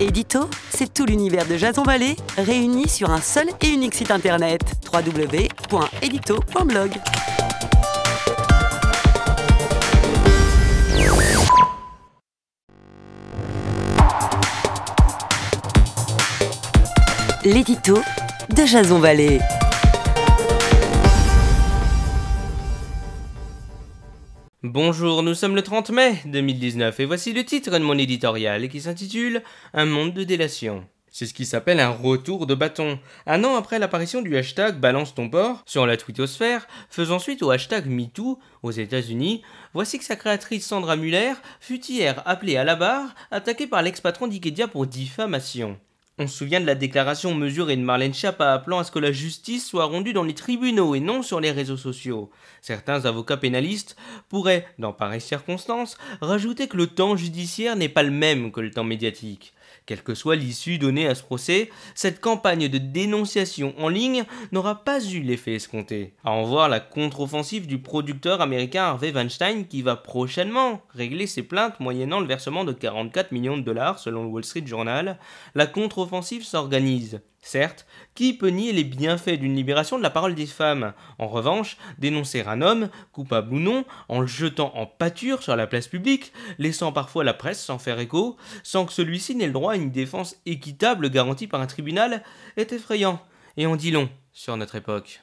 Édito, c'est tout l'univers de Jason Vallée réuni sur un seul et unique site internet www.edito.blog. L'édito de Jason Vallée. Bonjour, nous sommes le 30 mai 2019 et voici le titre de mon éditorial qui s'intitule Un monde de délation. C'est ce qui s'appelle un retour de bâton. Un an après l'apparition du hashtag Balance ton port sur la twittosphère, faisant suite au hashtag MeToo aux États-Unis, voici que sa créatrice Sandra Muller fut hier appelée à la barre, attaquée par l'ex-patron d'Ikedia pour diffamation. On se souvient de la déclaration mesurée de Marlène Schiappa appelant à ce que la justice soit rendue dans les tribunaux et non sur les réseaux sociaux. Certains avocats pénalistes pourraient, dans pareilles circonstances, rajouter que le temps judiciaire n'est pas le même que le temps médiatique. Quelle que soit l'issue donnée à ce procès, cette campagne de dénonciation en ligne n'aura pas eu l'effet escompté. À en voir la contre-offensive du producteur américain Harvey Weinstein qui va prochainement régler ses plaintes moyennant le versement de 44 millions de dollars selon le Wall Street Journal, la contre-offensive s'organise. Certes, qui peut nier les bienfaits d'une libération de la parole des femmes? En revanche, dénoncer un homme, coupable ou non, en le jetant en pâture sur la place publique, laissant parfois la presse sans faire écho, sans que celui-ci n'ait le droit à une défense équitable garantie par un tribunal, est effrayant, et en dit long sur notre époque.